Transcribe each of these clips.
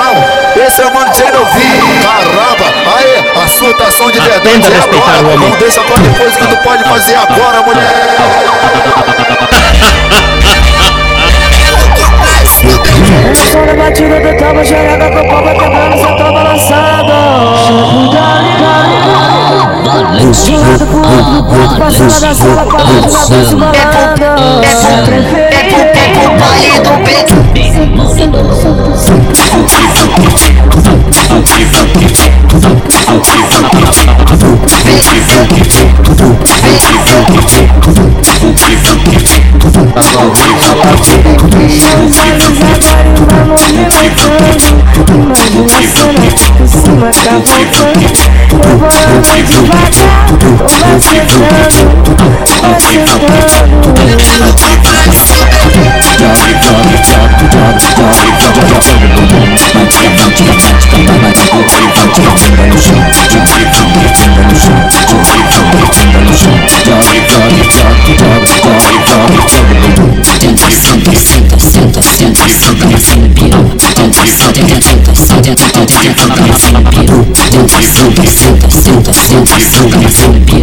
visão, esse é o mano Genovi. Caramba, aí, a surtação de verdade Tenta é respeitar agora. o homem. Não deixa pra depois que tu pode fazer agora, mulher. Eu sou na batida do tamo xereca com vai quebrando, cê tá balançado De um lado pro outro, pra cima da sala, dança balando É pro, é pro baile do Compris vous, compris vous, compris vous, compris vous, compris. You'll be free.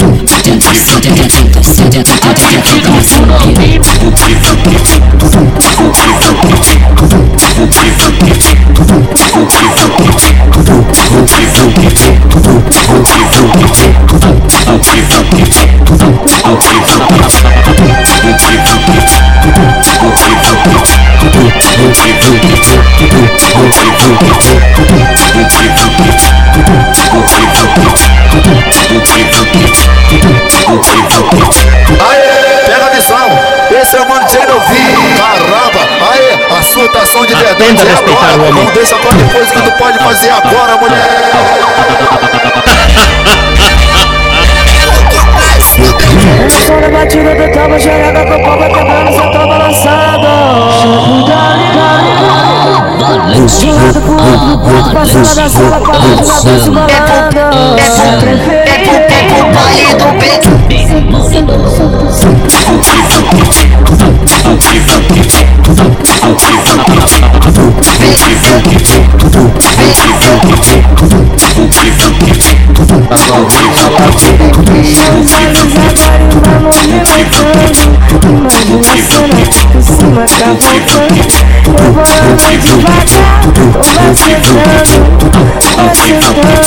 Surtação de verdade Tenta é respeitar agora. o homem. Não deixa pra depois que tu pode fazer agora, mulher. Na batida do tamo xereca com vai quebrando, cê tá balançado De um lado pro outro, pra cima da sala, pra dentro da dança É é pro, é pro baile do beat. Meus olhos agora e cima tá voltando Eu vou andando devagar, tô macetando Macetando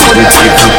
Politics